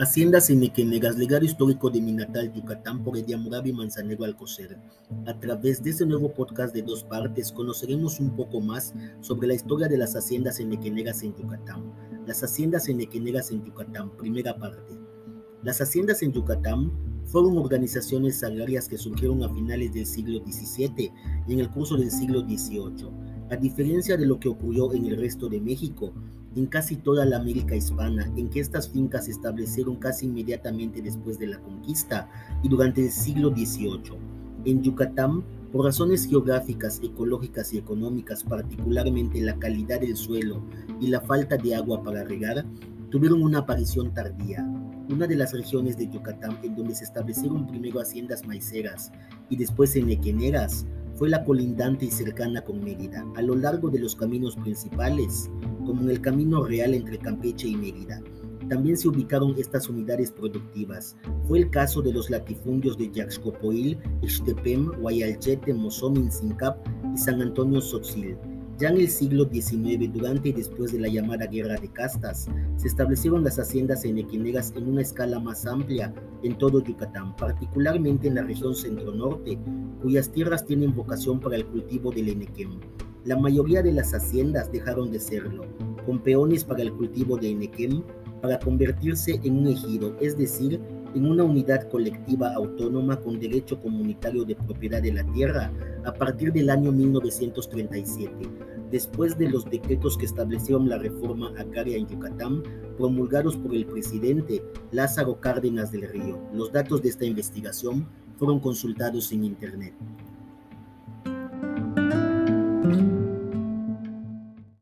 Haciendas Enequenegas, legado histórico de mi natal Yucatán por Ediamurabi Manzanero Alcocer. A través de este nuevo podcast de dos partes conoceremos un poco más sobre la historia de las haciendas enequenegas en Yucatán. Las haciendas enequenegas en Yucatán, primera parte. Las haciendas en Yucatán fueron organizaciones agrarias que surgieron a finales del siglo XVII y en el curso del siglo XVIII. A diferencia de lo que ocurrió en el resto de México, en casi toda la América hispana, en que estas fincas se establecieron casi inmediatamente después de la conquista y durante el siglo XVIII. En Yucatán, por razones geográficas, ecológicas y económicas, particularmente la calidad del suelo y la falta de agua para regar, tuvieron una aparición tardía. Una de las regiones de Yucatán en donde se establecieron primero haciendas maiceras y después enequeneras fue la colindante y cercana con Mérida, a lo largo de los caminos principales, como en el camino real entre Campeche y Mérida. También se ubicaron estas unidades productivas. Fue el caso de los latifundios de Yaxcopoil, Ixtepem, Guayalchete, Mozomin, Sincap y San Antonio Sotzil, ya en el siglo XIX, durante y después de la llamada Guerra de Castas, se establecieron las haciendas enequinegas en una escala más amplia en todo Yucatán, particularmente en la región centro-norte, cuyas tierras tienen vocación para el cultivo del enequem. La mayoría de las haciendas dejaron de serlo, con peones para el cultivo de enequem, para convertirse en un ejido, es decir, en una unidad colectiva autónoma con derecho comunitario de propiedad de la tierra a partir del año 1937, después de los decretos que establecieron la reforma agraria en Yucatán, promulgados por el presidente Lázaro Cárdenas del Río. Los datos de esta investigación fueron consultados en Internet.